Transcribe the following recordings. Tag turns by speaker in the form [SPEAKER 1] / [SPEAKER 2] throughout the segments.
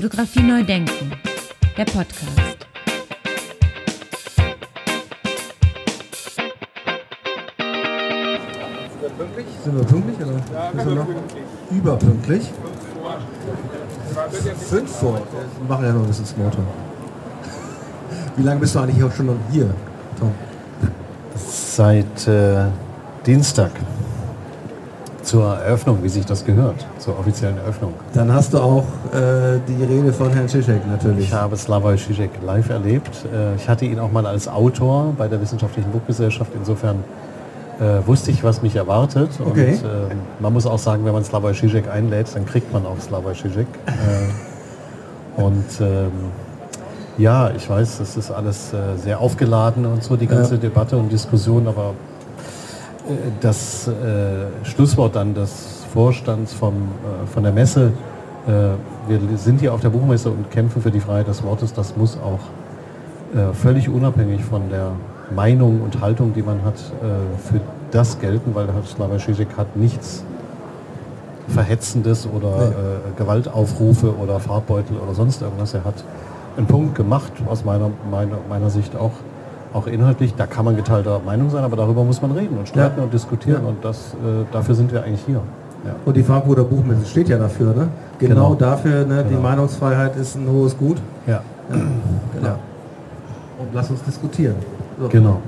[SPEAKER 1] Fotografie neu denken, der Podcast.
[SPEAKER 2] Sind wir pünktlich oder? Ja, sind wir noch überpünktlich. Fünf vor. Wir machen ja noch ein bisschen Smalltalk. Wie lange bist du eigentlich auch schon hier, Tom?
[SPEAKER 3] Seit äh, Dienstag zur Eröffnung, wie sich das gehört, zur offiziellen Eröffnung.
[SPEAKER 2] Dann hast du auch äh, die Rede von Herrn Zizek natürlich.
[SPEAKER 3] Ich habe Slavoj Zizek live erlebt. Äh, ich hatte ihn auch mal als Autor bei der Wissenschaftlichen Buchgesellschaft. Insofern äh, wusste ich, was mich erwartet.
[SPEAKER 2] Okay.
[SPEAKER 3] Und äh, man muss auch sagen, wenn man Slavoj Zizek einlädt, dann kriegt man auch Slavoj Zizek. Äh, und ähm, ja, ich weiß, das ist alles äh, sehr aufgeladen und so, die ganze
[SPEAKER 2] Ja.
[SPEAKER 3] Debatte und Diskussion, aber das äh, Schlusswort dann des Vorstands vom, äh, von der Messe, äh, wir sind hier auf der Buchmesse und kämpfen für die Freiheit des Wortes, das muss auch völlig unabhängig von der Meinung und Haltung, die man hat, für das gelten, weil Herr Slavoj Žižek hat nichts Verhetzendes oder äh, Gewaltaufrufe oder Farbbeutel oder sonst irgendwas. Er hat einen Punkt gemacht, aus meiner, meiner, meiner Sicht auch, auch inhaltlich. Da kann man geteilter Meinung sein, aber darüber muss man reden und streiten
[SPEAKER 2] Ja.
[SPEAKER 3] und diskutieren
[SPEAKER 2] Ja.
[SPEAKER 3] und das, äh, dafür sind wir eigentlich hier. Ja.
[SPEAKER 2] Und die Frankfurter Buchmesse steht ja dafür, ne? Genau,
[SPEAKER 3] Genau.
[SPEAKER 2] dafür, ne? Die
[SPEAKER 3] Genau.
[SPEAKER 2] Meinungsfreiheit ist ein hohes Gut.
[SPEAKER 3] Ja.
[SPEAKER 2] Genau.
[SPEAKER 3] Ja.
[SPEAKER 2] Und lass uns diskutieren. So.
[SPEAKER 3] Genau.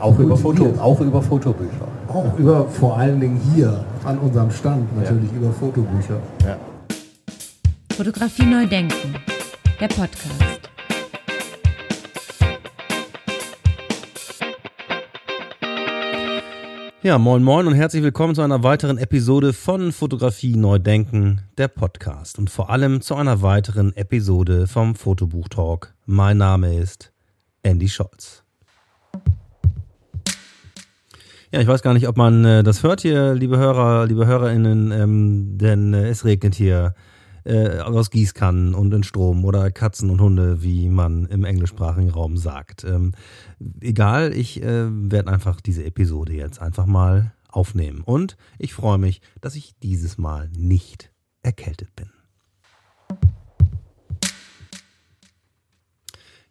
[SPEAKER 3] Auch über, Foto, auch über Fotobücher.
[SPEAKER 2] Auch über vor allen Dingen hier an unserem Stand natürlich über Fotobücher.
[SPEAKER 3] Ja.
[SPEAKER 1] Fotografie neu denken, der Podcast.
[SPEAKER 4] Ja, moin moin und herzlich willkommen zu einer weiteren Episode von Fotografie neu denken, der Podcast und vor allem zu einer weiteren Episode vom Fotobuch Talk. Mein Name ist Andy Scholz. Ja, ich weiß gar nicht, ob man äh, das hört hier, liebe Hörer, liebe HörerInnen, ähm, denn äh, es regnet hier äh, aus Gießkannen und in Strom oder Katzen und Hunde, wie man im englischsprachigen Raum sagt. Ähm, egal, ich äh, werde einfach diese Episode jetzt einfach mal aufnehmen. Und ich freue mich, dass ich dieses Mal nicht erkältet bin.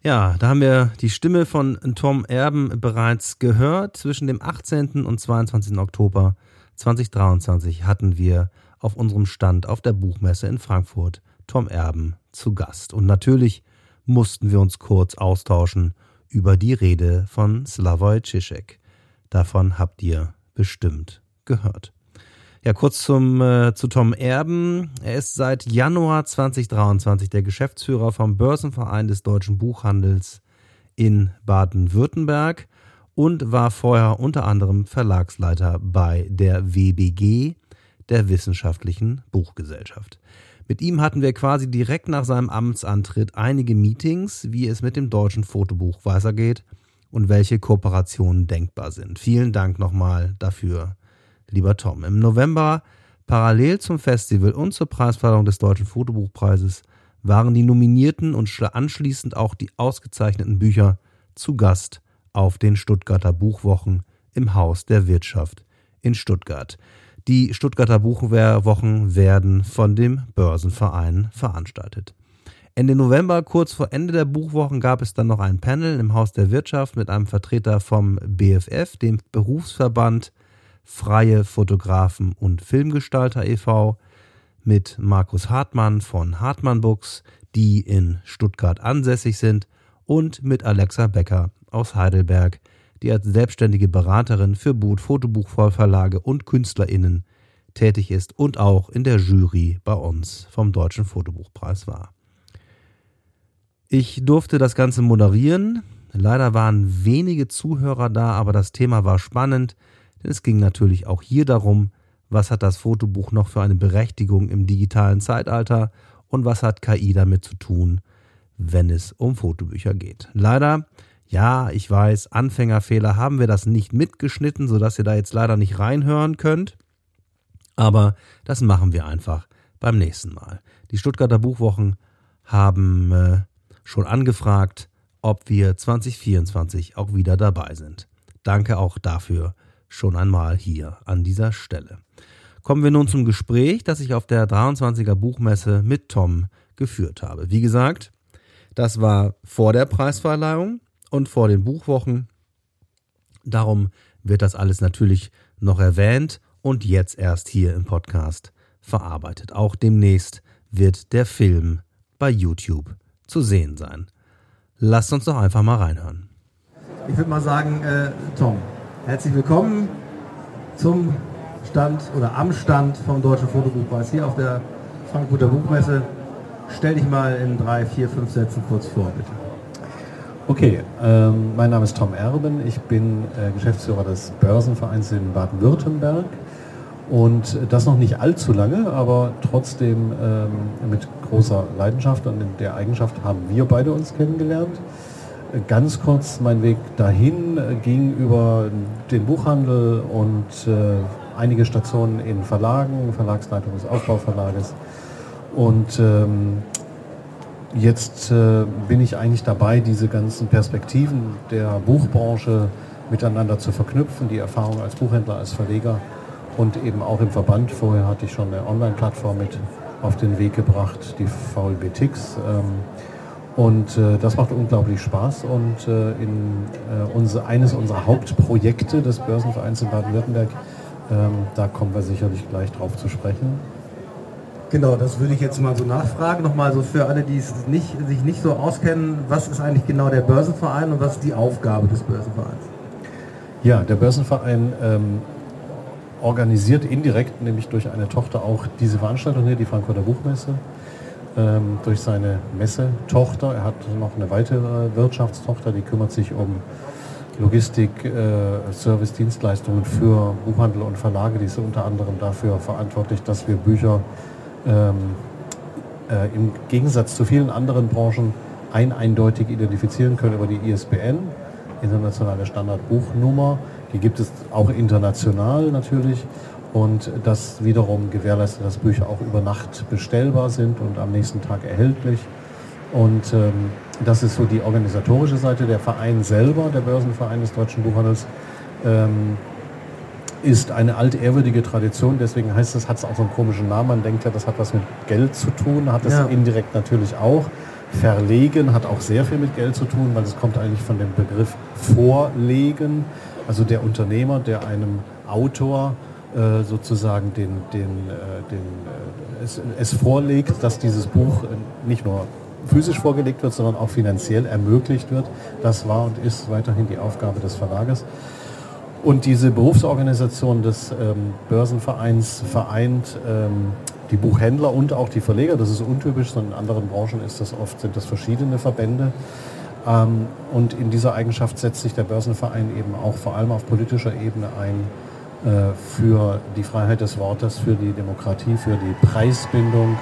[SPEAKER 4] Ja, da haben wir die Stimme von Tom Erben bereits gehört. Zwischen dem 18. und 22. Oktober 2023 hatten wir auf unserem Stand auf der Buchmesse in Frankfurt Tom Erben zu Gast. Und natürlich mussten wir uns kurz austauschen über die Rede von Slavoj Žižek. Davon habt ihr bestimmt gehört. Ja, kurz zum, äh, zu Tom Erben. Er ist seit Januar 2023 der Geschäftsführer vom Börsenverein des deutschen Buchhandels in Baden-Württemberg und war vorher unter anderem Verlagsleiter bei der WBG, der Wissenschaftlichen Buchgesellschaft. Mit ihm hatten wir quasi direkt nach seinem Amtsantritt einige Meetings, wie es mit dem deutschen Fotobuch weitergeht und welche Kooperationen denkbar sind. Vielen Dank nochmal dafür, lieber Tom. Im November, parallel zum Festival und zur Preisverleihung des Deutschen Fotobuchpreises, waren die Nominierten und anschließend auch die ausgezeichneten Bücher zu Gast auf den Stuttgarter Buchwochen im Haus der Wirtschaft in Stuttgart. Die Stuttgarter Buchwochen werden von dem Börsenverein veranstaltet. Ende November, kurz vor Ende der Buchwochen, gab es dann noch ein Panel im Haus der Wirtschaft mit einem Vertreter vom BFF, dem Berufsverband Freie Fotografen und Filmgestalter e.V., mit Markus Hartmann von Hartmann Books, die in Stuttgart ansässig sind, und mit Alexa Becker aus Heidelberg, die als selbstständige Beraterin für Boot Fotobuchverlage und KünstlerInnen tätig ist und auch in der Jury bei uns vom Deutschen Fotobuchpreis war. Ich durfte das Ganze moderieren. Leider waren wenige Zuhörer da, aber das Thema war spannend, denn es ging natürlich auch hier darum, was hat das Fotobuch noch für eine Berechtigung im digitalen Zeitalter und was hat KI damit zu tun, wenn es um Fotobücher geht. Leider, ja, ich weiß, Anfängerfehler haben wir das nicht mitgeschnitten, sodass ihr da jetzt leider nicht reinhören könnt. Aber das machen wir einfach beim nächsten Mal. Die Stuttgarter Buchwochen haben äh, schon angefragt, ob wir 2024 auch wieder dabei sind. Danke auch dafür schon einmal hier an dieser Stelle. Kommen wir nun zum Gespräch, das ich auf der 23er Buchmesse mit Tom geführt habe. Wie gesagt, das war vor der Preisverleihung und vor den Buchwochen. Darum wird das alles natürlich noch erwähnt und jetzt erst hier im Podcast verarbeitet. Auch demnächst wird der Film bei YouTube zu sehen sein. Lasst uns doch einfach mal reinhören.
[SPEAKER 2] Ich würde mal sagen, äh, Tom, herzlich willkommen zum Stand oder am Stand vom Deutschen Fotobuchpreis hier auf der Frankfurter Buchmesse. Stell dich mal in drei, vier, fünf Sätzen kurz vor, bitte.
[SPEAKER 3] Okay, ähm, mein Name ist Tom Erben. Ich bin äh, Geschäftsführer des Börsenvereins in Baden-Württemberg. Und das noch nicht allzu lange, aber trotzdem ähm, mit großer Leidenschaft und in der Eigenschaft haben wir beide uns kennengelernt. Ganz kurz, mein Weg dahin ging über den Buchhandel und äh, einige Stationen in Verlagen, Verlagsleitung des Aufbauverlages. Und ähm, jetzt äh, bin ich eigentlich dabei, diese ganzen Perspektiven der Buchbranche miteinander zu verknüpfen, die Erfahrung als Buchhändler, als Verleger und eben auch im Verband. Vorher hatte ich schon eine Online-Plattform mit auf den Weg gebracht, die VLBTix. Ähm, und äh, das macht unglaublich Spaß und äh, in äh, unser, eines unserer Hauptprojekte des Börsenvereins in Baden-Württemberg, ähm, da kommen wir sicherlich gleich drauf zu sprechen.
[SPEAKER 2] Genau, das würde ich jetzt mal so nachfragen. Nochmal so für alle, die es nicht, sich nicht so auskennen, was ist eigentlich genau der Börsenverein und was ist die Aufgabe des Börsenvereins?
[SPEAKER 3] Ja, der Börsenverein ähm, organisiert indirekt, nämlich durch eine Tochter, auch diese Veranstaltung hier, die Frankfurter Buchmesse, ähm, durch seine Messetochter. Er hat noch eine weitere Wirtschaftstochter, die kümmert sich um Logistik, äh, Service, Dienstleistungen für Buchhandel und Verlage. Die ist unter anderem dafür verantwortlich, dass wir Bücher ähm, äh, im Gegensatz zu vielen anderen Branchen ein eindeutig identifizieren können über die ISBN, internationale Standardbuchnummer. Die gibt es auch international natürlich. Und das wiederum gewährleistet, dass Bücher auch über Nacht bestellbar sind und am nächsten Tag erhältlich. Und ähm, das ist so die organisatorische Seite. Der Verein selber, der Börsenverein des deutschen Buchhandels, ähm, ist eine altehrwürdige Tradition. Deswegen heißt es, hat es auch so einen komischen Namen. Man denkt ja, das hat was mit Geld zu tun, hat es ja. indirekt natürlich auch. Verlegen hat auch sehr viel mit Geld zu tun, weil es kommt eigentlich von dem Begriff Vorlegen. Also der Unternehmer, der einem Autor äh, sozusagen den, den, äh, den, äh, es, es, vorlegt, dass dieses Buch äh, nicht nur physisch vorgelegt wird, sondern auch finanziell ermöglicht wird. Das war und ist weiterhin die Aufgabe des Verlages. Und diese Berufsorganisation des ähm, Börsenvereins vereint ähm, die Buchhändler und auch die Verleger. Das ist untypisch, sondern in anderen Branchen ist das oft, sind das verschiedene Verbände. Ähm, und in dieser Eigenschaft setzt sich der Börsenverein eben auch vor allem auf politischer Ebene ein äh, für die Freiheit des Wortes, für die Demokratie, für die Preisbindung,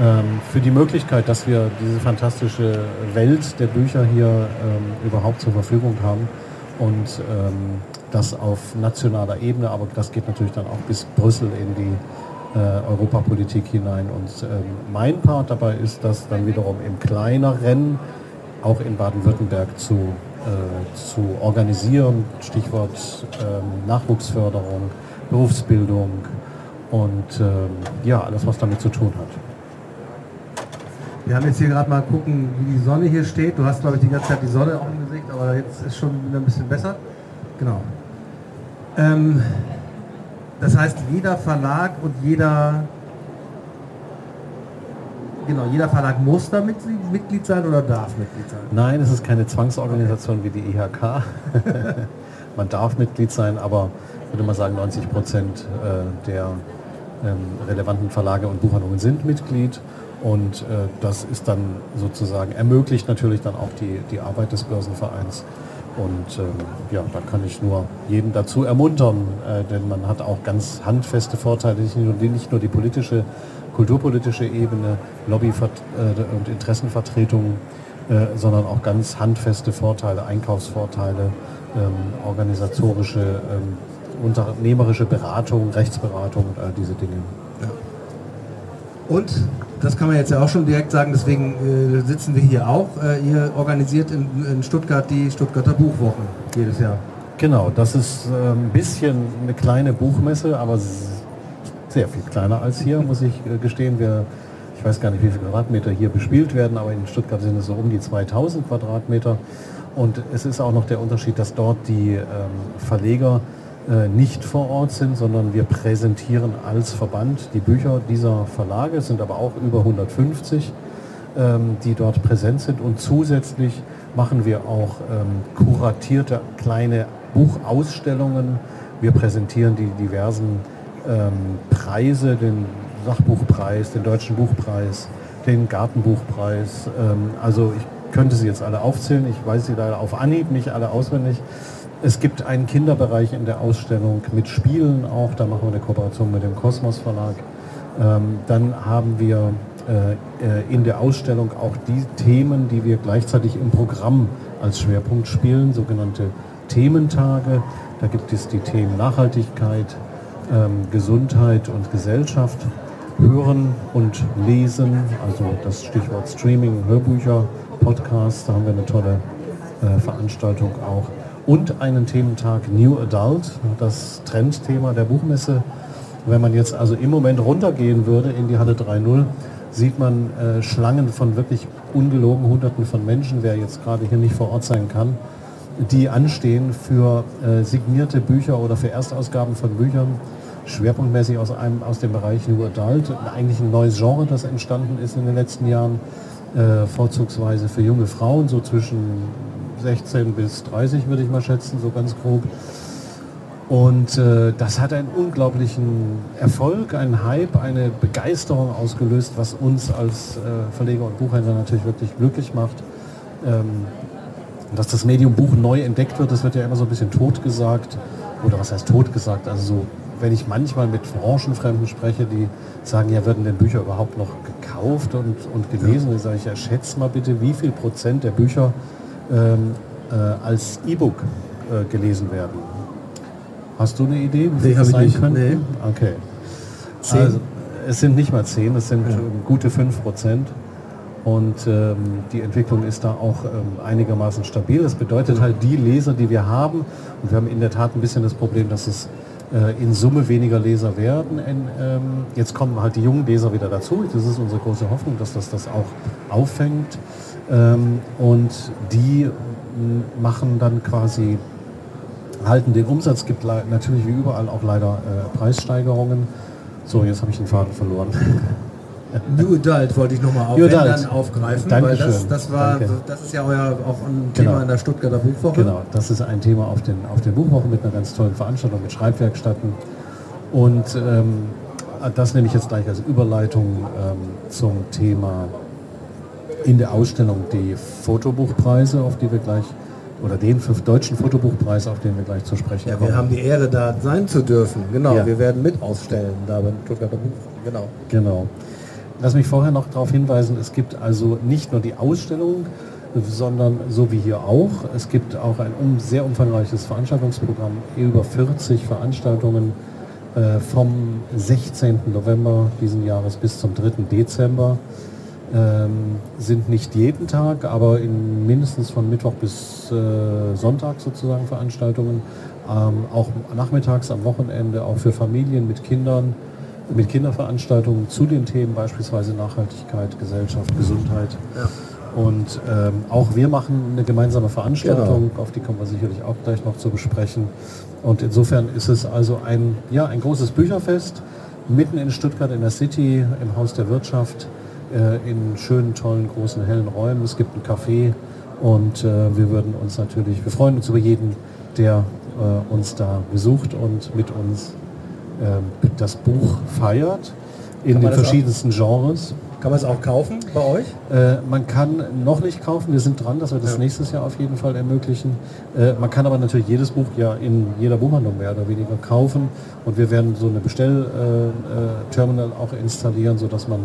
[SPEAKER 3] ähm, für die Möglichkeit, dass wir diese fantastische Welt der Bücher hier ähm, überhaupt zur Verfügung haben und das auf nationaler Ebene, aber das geht natürlich dann auch bis Brüssel in die äh, Europapolitik hinein. Und mein Part dabei ist, das dann wiederum im kleineren auch in Baden-Württemberg zu, äh, zu organisieren. Stichwort ähm, Nachwuchsförderung, Berufsbildung und ähm, ja, alles, was damit zu tun hat.
[SPEAKER 2] Wir haben jetzt hier gerade mal gucken, wie die Sonne hier steht. Du hast, glaube ich, die ganze Zeit die Sonne auch im Gesicht, aber jetzt ist schon wieder ein bisschen besser. Genau. Ähm, das heißt, jeder Verlag und jeder Genau, jeder Verlag muss da Mitglied sein oder darf Mitglied sein?
[SPEAKER 3] Nein, es ist keine Zwangsorganisation okay. wie die IHK. Man darf Mitglied sein, aber ich würde mal sagen, 90 Prozent äh, der ähm, relevanten Verlage und Buchhandlungen sind Mitglied. Und äh, das ist dann sozusagen, ermöglicht natürlich dann auch die, die Arbeit des Börsenvereins. Und ähm, ja, da kann ich nur jeden dazu ermuntern, äh, denn man hat auch ganz handfeste Vorteile, nicht nur, nicht nur die politische kulturpolitische Ebene, Lobby- äh, und Interessenvertretung, äh, sondern auch ganz handfeste Vorteile, Einkaufsvorteile, ähm, organisatorische, ähm, unternehmerische Beratung, Rechtsberatung und all diese Dinge. Ja.
[SPEAKER 2] Und das kann man jetzt ja auch schon direkt sagen, deswegen äh, sitzen wir hier auch. Äh, ihr organisiert in, in, Stuttgart die Stuttgarter Buchwochen jedes Jahr.
[SPEAKER 3] Genau, das ist äh, ein bisschen eine kleine Buchmesse, aber sehr viel kleiner als hier, muss ich äh, gestehen. Wir, ich weiß gar nicht, wie viele Quadratmeter hier bespielt werden, aber in Stuttgart sind es so um die 2000 Quadratmeter. Und es ist auch noch der Unterschied, dass dort die ähm, Verleger nicht vor Ort sind, sondern wir präsentieren als Verband die Bücher dieser Verlage, es sind aber auch über 150, ähm, die dort präsent sind. Und zusätzlich machen wir auch ähm, kuratierte kleine Buchausstellungen. Wir präsentieren die diversen ähm, Preise, den Sachbuchpreis, den Deutschen Buchpreis, den Gartenbuchpreis. Also ich könnte sie jetzt alle aufzählen, ich weiß sie leider auf Anhieb nicht alle auswendig. Es gibt einen Kinderbereich in der Ausstellung mit Spielen auch, da machen wir eine Kooperation mit dem Kosmos Verlag. Ähm, dann haben wir äh, äh, in der Ausstellung auch die Themen, die wir gleichzeitig im Programm als Schwerpunkt spielen, sogenannte Thementage. Da gibt es die Themen Nachhaltigkeit, ähm, Gesundheit und Gesellschaft, Hören und Lesen, also das Stichwort Streaming, Hörbücher, Podcasts, da haben wir eine tolle äh, Veranstaltung auch. Und einen Thementag New Adult, das Trendthema der Buchmesse. Wenn man jetzt also im Moment runtergehen würde in die Halle 3.0, sieht man äh, Schlangen von wirklich ungelogen Hunderten von Menschen, wer jetzt gerade hier nicht vor Ort sein kann, die anstehen für äh, signierte Bücher oder für Erstausgaben von Büchern, schwerpunktmäßig aus, einem, aus dem Bereich New Adult, eigentlich ein neues Genre, das entstanden ist in den letzten Jahren, äh, vorzugsweise für junge Frauen, so zwischen 16 bis 30 würde ich mal schätzen, so ganz grob. Und äh, das hat einen unglaublichen Erfolg, einen Hype, eine Begeisterung ausgelöst, was uns als äh, Verleger und Buchhändler natürlich wirklich glücklich macht. Ähm, dass das Medium Buch neu entdeckt wird, das wird ja immer so ein bisschen tot gesagt. Oder was heißt tot gesagt? Also so, wenn ich manchmal mit Branchenfremden spreche, die sagen, ja, werden denn Bücher überhaupt noch gekauft und, und gelesen? Dann sage ich, ja, schätze mal bitte, wie viel Prozent der Bücher ähm, äh, als E-Book äh, gelesen werden. Hast du eine Idee,
[SPEAKER 2] wie nee, das sein könnte? Nee.
[SPEAKER 3] Okay. Zehn. Also, es sind nicht mal zehn, es sind ja. gute fünf Prozent. Und ähm, die Entwicklung ist da auch ähm, einigermaßen stabil. Das bedeutet halt, die Leser, die wir haben, und wir haben in der Tat ein bisschen das Problem, dass es äh, in Summe weniger Leser werden. In, ähm, jetzt kommen halt die jungen Leser wieder dazu. Das ist unsere große Hoffnung, dass das das auch auffängt. Ähm, und die machen dann quasi halten den Umsatz, gibt natürlich wie überall auch leider äh, Preissteigerungen. So, jetzt habe ich den Faden verloren.
[SPEAKER 2] New Adult wollte ich nochmal auf, aufgreifen,
[SPEAKER 3] Dankeschön.
[SPEAKER 2] weil das, das, war, das ist ja euer auch ein Thema genau. in der Stuttgarter Buchwoche.
[SPEAKER 3] Genau, das ist ein Thema auf den, auf den Buchwochen mit einer ganz tollen Veranstaltung mit Schreibwerkstätten. Und ähm, das nehme ich jetzt gleich als Überleitung ähm, zum Thema in der Ausstellung die Fotobuchpreise, auf die wir gleich oder den deutschen Fotobuchpreis, auf den wir gleich zu sprechen
[SPEAKER 2] ja, kommen. Wir haben die Ehre, da sein zu dürfen. Genau, ja. wir werden mit ausstellen da beim Stuttgarter Buch.
[SPEAKER 3] Genau. Genau. Lass mich vorher noch darauf hinweisen, es gibt also nicht nur die Ausstellung, sondern so wie hier auch. Es gibt auch ein sehr umfangreiches Veranstaltungsprogramm, über 40 Veranstaltungen äh, vom 16. November diesen Jahres bis zum 3. Dezember ähm, sind nicht jeden Tag, aber in mindestens von Mittwoch bis äh, Sonntag sozusagen Veranstaltungen. Ähm, auch nachmittags am Wochenende, auch für Familien mit Kindern, mit Kinderveranstaltungen zu den Themen beispielsweise Nachhaltigkeit, Gesellschaft, Gesundheit. Ja. Und ähm, auch wir machen eine gemeinsame Veranstaltung, genau. auf die kommen wir sicherlich auch gleich noch zu besprechen. Und insofern ist es also ein, ja, ein großes Bücherfest mitten in Stuttgart in der City, im Haus der Wirtschaft äh, in schönen, tollen, großen, hellen Räumen. Es gibt ein Café und äh, wir würden uns natürlich, wir freuen uns über jeden, der äh, uns da besucht und mit uns äh, das Buch feiert in den verschiedensten Genres.
[SPEAKER 2] Kann man es auch kaufen bei euch?
[SPEAKER 3] Äh, man kann noch nicht kaufen, wir sind dran, dass wir das ja. nächstes Jahr auf jeden Fall ermöglichen. Äh, man kann aber natürlich jedes Buch ja in jeder Buchhandlung mehr oder weniger kaufen und wir werden so eine Bestellterminal äh, auch installieren, sodass man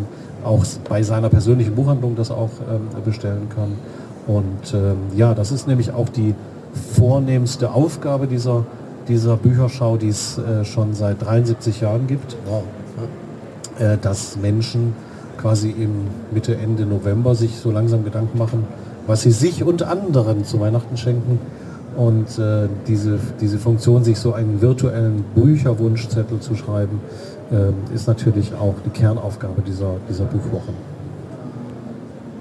[SPEAKER 3] auch bei seiner persönlichen Buchhandlung das auch ähm, bestellen kann. Und ähm, ja, das ist nämlich auch die vornehmste Aufgabe dieser, dieser Bücherschau, die es äh, schon seit 73 Jahren gibt. Wow. Äh, dass Menschen quasi im Mitte, Ende November sich so langsam Gedanken machen, was sie sich und anderen zu Weihnachten schenken. Und äh, diese, diese Funktion, sich so einen virtuellen Bücherwunschzettel zu schreiben, äh, ist natürlich auch die Kernaufgabe dieser, dieser Buchwochen.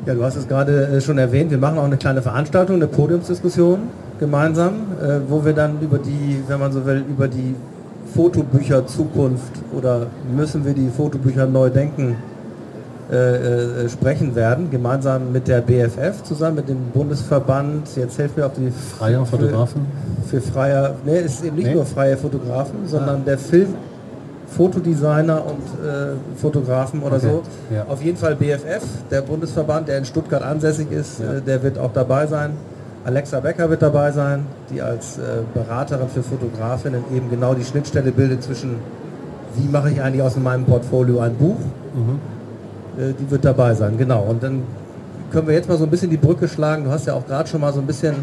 [SPEAKER 4] Ja, du hast es gerade äh, schon erwähnt, wir machen auch eine kleine Veranstaltung, eine Podiumsdiskussion gemeinsam, äh, wo wir dann über die, wenn man so will, über die Fotobücher Zukunft oder müssen wir die Fotobücher neu denken äh, äh, sprechen werden, gemeinsam mit der BFF zusammen, mit dem Bundesverband, jetzt helfen wir auf die
[SPEAKER 3] Freier Fotografen?
[SPEAKER 4] Für, für freier, ne, es ist eben nicht nee. nur freie Fotografen, sondern ah. der Film, Fotodesigner und äh, Fotografen oder okay. so. Ja. Auf jeden Fall BFF, der Bundesverband, der in Stuttgart ansässig ist, ja. äh, der wird auch dabei sein. Alexa Becker wird dabei sein, die als äh, Beraterin für Fotografinnen eben genau die Schnittstelle bildet zwischen, wie mache ich eigentlich aus meinem Portfolio ein Buch. Mhm die wird dabei sein, genau. Und dann können wir jetzt mal so ein bisschen die Brücke schlagen. Du hast ja auch gerade schon mal so ein bisschen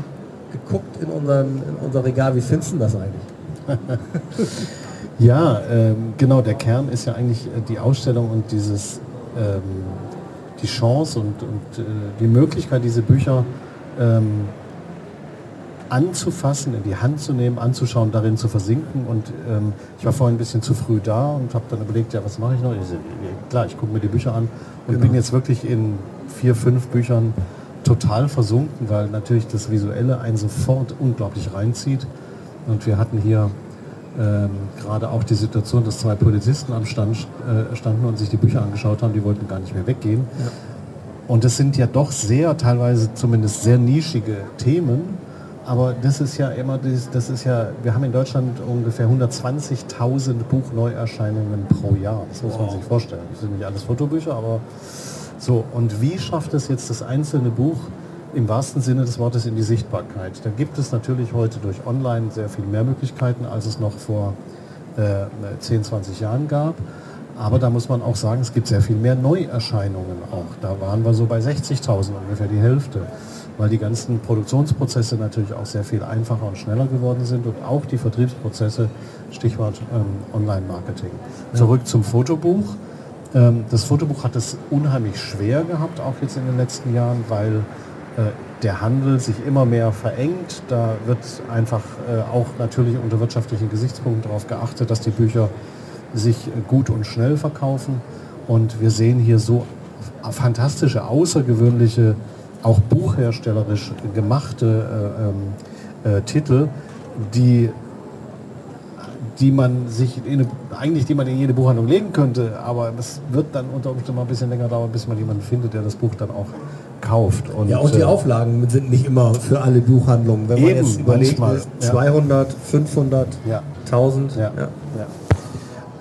[SPEAKER 4] geguckt in, unseren, in unser Regal. Wie findest du das eigentlich?
[SPEAKER 3] ja, ähm, genau. Der Kern ist ja eigentlich äh, die Ausstellung und dieses, ähm, die Chance und, und äh, die Möglichkeit, diese Bücher ähm, anzufassen, in die Hand zu nehmen, anzuschauen, darin zu versinken. Und ähm, ich war vorhin ein bisschen zu früh da und habe dann überlegt, ja, was mache ich noch? Ich, klar, ich gucke mir die Bücher an und genau. bin jetzt wirklich in vier, fünf Büchern total versunken, weil natürlich das Visuelle einen sofort unglaublich reinzieht. Und wir hatten hier ähm, gerade auch die Situation, dass zwei Polizisten am Stand äh, standen und sich die Bücher angeschaut haben, die wollten gar nicht mehr weggehen. Ja. Und es sind ja doch sehr, teilweise zumindest sehr nischige Themen aber das ist ja immer, das, das ist ja, wir haben in Deutschland ungefähr 120.000 Buchneuerscheinungen pro Jahr. Das muss man sich vorstellen. Das sind nicht alles Fotobücher, aber so. Und wie schafft es jetzt das einzelne Buch im wahrsten Sinne des Wortes in die Sichtbarkeit? Da gibt es natürlich heute durch Online sehr viel mehr Möglichkeiten, als es noch vor äh, 10, 20 Jahren gab. Aber da muss man auch sagen, es gibt sehr viel mehr Neuerscheinungen auch. Da waren wir so bei 60.000 ungefähr die Hälfte weil die ganzen Produktionsprozesse natürlich auch sehr viel einfacher und schneller geworden sind und auch die Vertriebsprozesse, Stichwort ähm, Online-Marketing. Ja. Zurück zum Fotobuch. Ähm, das Fotobuch hat es unheimlich schwer gehabt, auch jetzt in den letzten Jahren, weil äh, der Handel sich immer mehr verengt. Da wird einfach äh, auch natürlich unter wirtschaftlichen Gesichtspunkten darauf geachtet, dass die Bücher sich gut und schnell verkaufen. Und wir sehen hier so fantastische, außergewöhnliche auch buchherstellerisch gemachte äh, ähm, äh, Titel, die die man sich in, eigentlich die man in jede Buchhandlung legen könnte, aber es wird dann unter Umständen mal ein bisschen länger dauern, bis man jemanden findet, der das Buch dann auch kauft.
[SPEAKER 4] Und, ja, und die äh, Auflagen sind nicht immer für alle Buchhandlungen. Wenn man jetzt überlegt, manchmal, 200, 500, ja. 1000. Ja.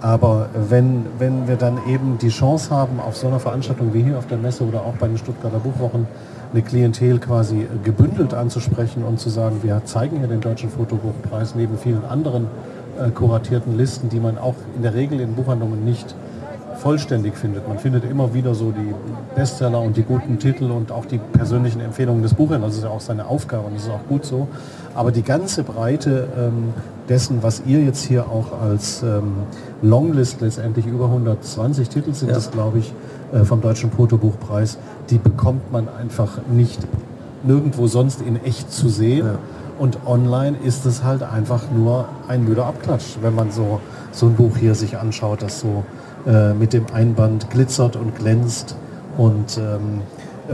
[SPEAKER 3] Aber wenn, wenn wir dann eben die Chance haben, auf so einer Veranstaltung wie hier auf der Messe oder auch bei den Stuttgarter Buchwochen eine Klientel quasi gebündelt anzusprechen und zu sagen, wir zeigen hier den Deutschen Fotobuchpreis neben vielen anderen äh, kuratierten Listen, die man auch in der Regel in Buchhandlungen nicht vollständig findet. Man findet immer wieder so die Bestseller und die guten Titel und auch die persönlichen Empfehlungen des Buchhändlers. Das ist ja auch seine Aufgabe und das ist auch gut so. Aber die ganze Breite ähm, dessen, was ihr jetzt hier auch als ähm, Longlist letztendlich über 120 Titel sind, ja. das glaube ich, äh, vom Deutschen Fotobuchpreis, die bekommt man einfach nicht nirgendwo sonst in echt zu sehen. Ja. Und online ist es halt einfach nur ein müder Abklatsch, wenn man so, so ein Buch hier sich anschaut, das so äh, mit dem Einband glitzert und glänzt und ähm,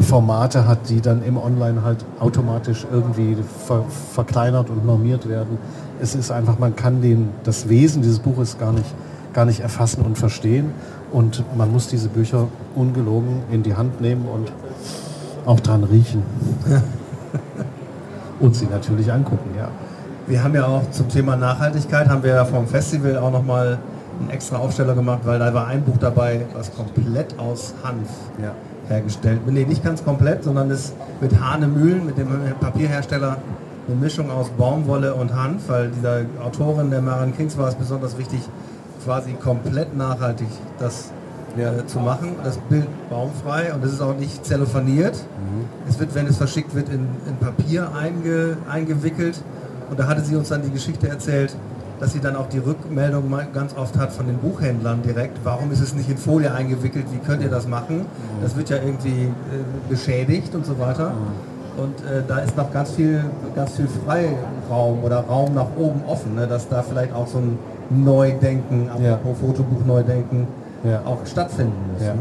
[SPEAKER 3] Formate hat, die dann im Online halt automatisch irgendwie ver verkleinert und normiert werden. Es ist einfach, man kann den, das Wesen dieses Buches gar nicht, gar nicht erfassen und verstehen. Und man muss diese Bücher ungelogen in die Hand nehmen und auch dran riechen. und sie natürlich angucken, ja.
[SPEAKER 4] Wir haben ja auch zum Thema Nachhaltigkeit, haben wir ja vom Festival auch nochmal einen extra Aufsteller gemacht, weil da war ein Buch dabei, was komplett aus Hanf ja. hergestellt. Nee, nicht ganz komplett, sondern ist mit Hahnemühlen, mit dem Papierhersteller, eine Mischung aus Baumwolle und Hanf, weil dieser Autorin der Maren Kings war es besonders wichtig, quasi komplett nachhaltig das ja. äh, zu machen. Das Bild baumfrei und es ist auch nicht zellophaniert. Mhm. Es wird, wenn es verschickt wird, in, in Papier einge, eingewickelt. Und da hatte sie uns dann die Geschichte erzählt, dass sie dann auch die Rückmeldung ganz oft hat von den Buchhändlern direkt, warum ist es nicht in Folie eingewickelt, wie könnt ihr das machen? Mhm. Das wird ja irgendwie äh, beschädigt und so weiter. Mhm. Und äh, da ist noch ganz viel, ganz viel Freiraum oder Raum nach oben offen, ne? dass da vielleicht auch so ein
[SPEAKER 2] Neudenken,
[SPEAKER 3] Ja.
[SPEAKER 2] apropos Fotobuch Neudenken,
[SPEAKER 3] Ja.
[SPEAKER 2] auch stattfinden müssen.
[SPEAKER 3] Ja.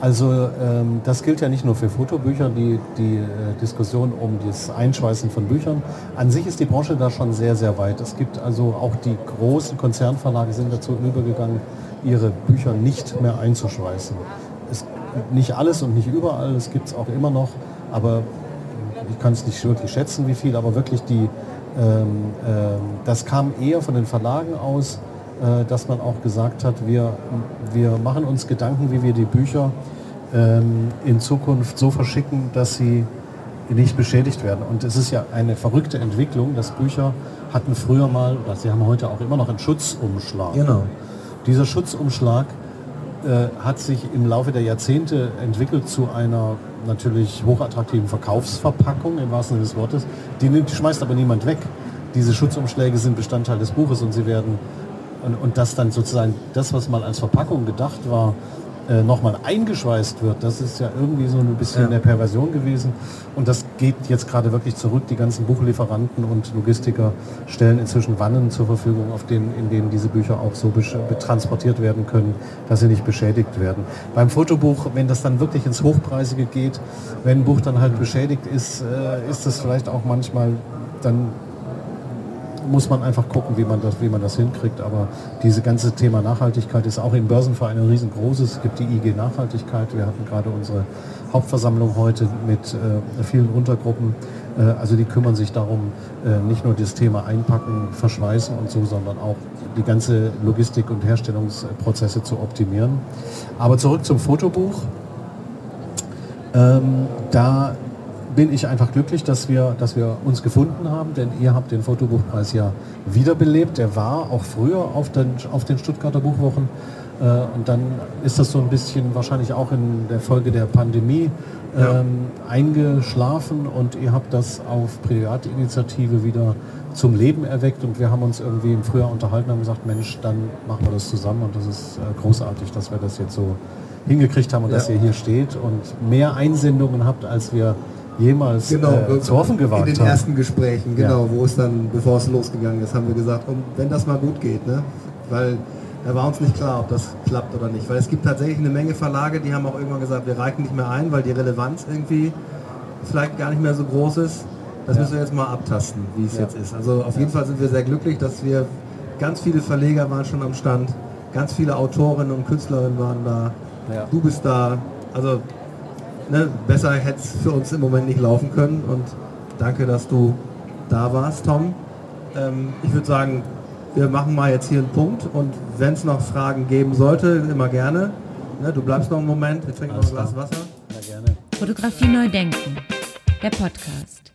[SPEAKER 3] Also ähm, das gilt ja nicht nur für Fotobücher, die, die äh, Diskussion um das Einschweißen von Büchern. An sich ist die Branche da schon sehr, sehr weit. Es gibt also auch die großen Konzernverlage sind dazu übergegangen, ihre Bücher nicht mehr einzuschweißen. Es, nicht alles und nicht überall, es gibt es auch immer noch, aber ich kann es nicht wirklich schätzen, wie viel, aber wirklich die, ähm, ähm, das kam eher von den Verlagen aus, äh, dass man auch gesagt hat, wir, wir machen uns Gedanken, wie wir die Bücher ähm, in Zukunft so verschicken, dass sie nicht beschädigt werden. Und es ist ja eine verrückte Entwicklung, dass Bücher hatten früher mal, oder sie haben heute auch immer noch einen Schutzumschlag.
[SPEAKER 2] Genau.
[SPEAKER 3] Dieser Schutzumschlag äh, hat sich im Laufe der Jahrzehnte entwickelt zu einer natürlich hochattraktiven Verkaufsverpackung im wahrsten Sinne des Wortes. Die, nimmt, die schmeißt aber niemand weg. Diese Schutzumschläge sind Bestandteil des Buches und sie werden und, und dass dann sozusagen das, was mal als Verpackung gedacht war, äh, nochmal eingeschweißt wird, das ist ja irgendwie so ein bisschen
[SPEAKER 2] Ja.
[SPEAKER 3] eine Perversion gewesen. Und das geht jetzt gerade wirklich zurück. Die ganzen Buchlieferanten und Logistiker stellen inzwischen Wannen zur Verfügung, auf denen, in denen diese Bücher auch so transportiert werden können, dass sie nicht beschädigt werden. Beim Fotobuch, wenn das dann wirklich ins Hochpreisige geht, wenn ein Buch dann halt beschädigt ist, äh, ist das vielleicht auch manchmal dann muss man einfach gucken, wie man das, wie man das hinkriegt. Aber dieses ganze Thema Nachhaltigkeit ist auch im Börsenverein ein riesengroßes. Es gibt die IG Nachhaltigkeit. Wir hatten gerade unsere Hauptversammlung heute mit äh, vielen Untergruppen. Äh, also die kümmern sich darum, äh, nicht nur das Thema Einpacken, Verschweißen und so, sondern auch die ganze Logistik- und Herstellungsprozesse zu optimieren. Aber zurück zum Fotobuch. Ähm, da bin ich einfach glücklich, dass wir, dass wir uns gefunden haben, denn ihr habt den Fotobuchpreis ja wiederbelebt. Der war auch früher auf den, auf den Stuttgarter Buchwochen. Äh, und dann ist das so ein bisschen wahrscheinlich auch in der Folge der Pandemie
[SPEAKER 2] Ja.
[SPEAKER 3] ähm, eingeschlafen und ihr habt das auf Privatinitiative wieder zum Leben erweckt und wir haben uns irgendwie im Frühjahr unterhalten und gesagt, Mensch, dann machen wir das zusammen und das ist äh, großartig, dass wir das jetzt so hingekriegt haben und
[SPEAKER 2] Ja.
[SPEAKER 3] dass ihr hier steht und mehr Einsendungen habt, als wir jemals
[SPEAKER 2] Genau,
[SPEAKER 3] äh, zu hoffen gewagt
[SPEAKER 2] in den
[SPEAKER 3] haben.
[SPEAKER 2] ersten Gesprächen, genau,
[SPEAKER 3] Ja.
[SPEAKER 2] wo es dann, bevor es losgegangen ist, haben wir gesagt, und wenn das mal gut geht, ne? Weil da war uns nicht klar, ob das klappt oder nicht. Weil es gibt tatsächlich eine Menge Verlage, die haben auch irgendwann gesagt, wir reichen nicht mehr ein, weil die Relevanz irgendwie vielleicht gar nicht mehr so groß ist. Das
[SPEAKER 3] Ja.
[SPEAKER 2] müssen wir jetzt mal abtasten, wie es
[SPEAKER 3] Ja.
[SPEAKER 2] jetzt ist. Also auf jeden Fall sind wir sehr glücklich, dass wir ganz viele Verleger waren schon am Stand, ganz viele Autorinnen und Künstlerinnen waren da. Du bist da. Also ne, besser hätte es für uns im Moment nicht laufen können. Und danke, dass du da warst, Tom. Ähm, ich würde sagen, wir machen mal jetzt hier einen Punkt und wenn es noch Fragen geben sollte, immer gerne. Ne, du bleibst noch einen Moment, wir trinken noch ein Glas. Wasser.
[SPEAKER 3] Ja, gerne.
[SPEAKER 1] Fotografie neu denken. Der Podcast.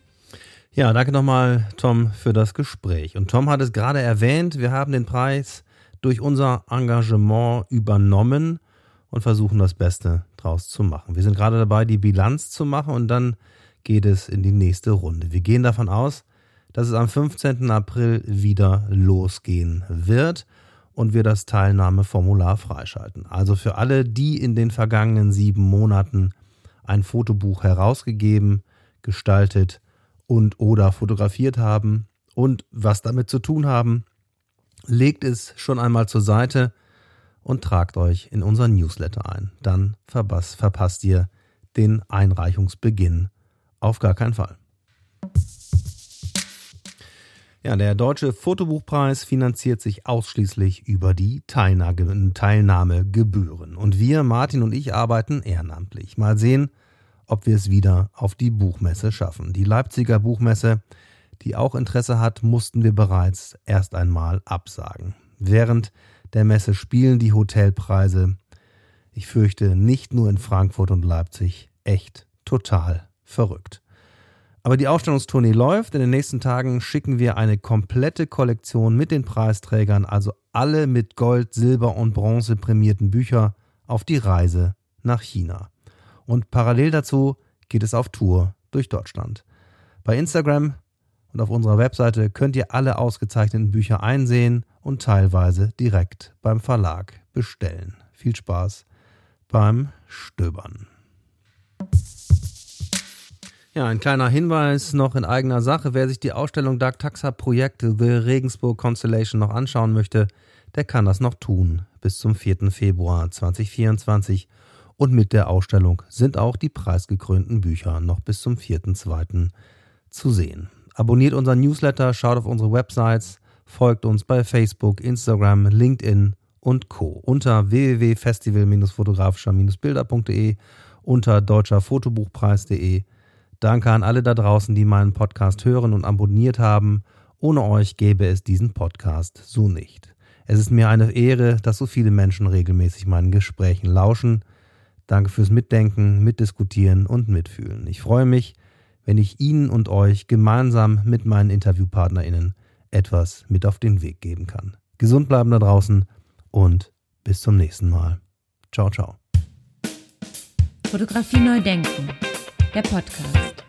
[SPEAKER 4] Ja, danke nochmal, Tom, für das Gespräch. Und Tom hat es gerade erwähnt, wir haben den Preis durch unser Engagement übernommen und versuchen das Beste draus zu machen. Wir sind gerade dabei, die Bilanz zu machen und dann geht es in die nächste Runde. Wir gehen davon aus, dass es am 15. April wieder losgehen wird und wir das Teilnahmeformular freischalten. Also für alle, die in den vergangenen sieben Monaten ein Fotobuch herausgegeben, gestaltet und oder fotografiert haben und was damit zu tun haben, legt es schon einmal zur Seite und tragt euch in unser Newsletter ein. Dann verpasst, verpasst ihr den Einreichungsbeginn auf gar keinen Fall. Ja, der Deutsche Fotobuchpreis finanziert sich ausschließlich über die Teilnahme- Teilnahmegebühren. Und wir, Martin und ich, arbeiten ehrenamtlich. Mal sehen, ob wir es wieder auf die Buchmesse schaffen. Die Leipziger Buchmesse, die auch Interesse hat, mussten wir bereits erst einmal absagen. Während der Messe spielen die Hotelpreise, ich fürchte, nicht nur in Frankfurt und Leipzig, echt total verrückt. Aber die Ausstellungstournee läuft. In den nächsten Tagen schicken wir eine komplette Kollektion mit den Preisträgern, also alle mit Gold, Silber und Bronze prämierten Bücher, auf die Reise nach China. Und parallel dazu geht es auf Tour durch Deutschland. Bei Instagram und auf unserer Webseite könnt ihr alle ausgezeichneten Bücher einsehen und teilweise direkt beim Verlag bestellen. Viel Spaß beim Stöbern. Ja, ein kleiner Hinweis noch in eigener Sache. Wer sich die Ausstellung Dark Taxa Projekt The Regensburg Constellation noch anschauen möchte, der kann das noch tun. Bis zum 4. Februar 2024. Und mit der Ausstellung sind auch die preisgekrönten Bücher noch bis zum 4.2. zu sehen. Abonniert unseren Newsletter, schaut auf unsere Websites, folgt uns bei Facebook, Instagram, LinkedIn und Co. unter www.festival-fotografischer-bilder.de, unter deutscherfotobuchpreis.de Danke an alle da draußen, die meinen Podcast hören und abonniert haben. Ohne euch gäbe es diesen Podcast so nicht. Es ist mir eine Ehre, dass so viele Menschen regelmäßig meinen Gesprächen lauschen. Danke fürs Mitdenken, Mitdiskutieren und Mitfühlen. Ich freue mich, wenn ich Ihnen und euch gemeinsam mit meinen InterviewpartnerInnen etwas mit auf den Weg geben kann. Gesund bleiben da draußen und bis zum nächsten Mal. Ciao, ciao.
[SPEAKER 1] Fotografie neu denken der Podcast.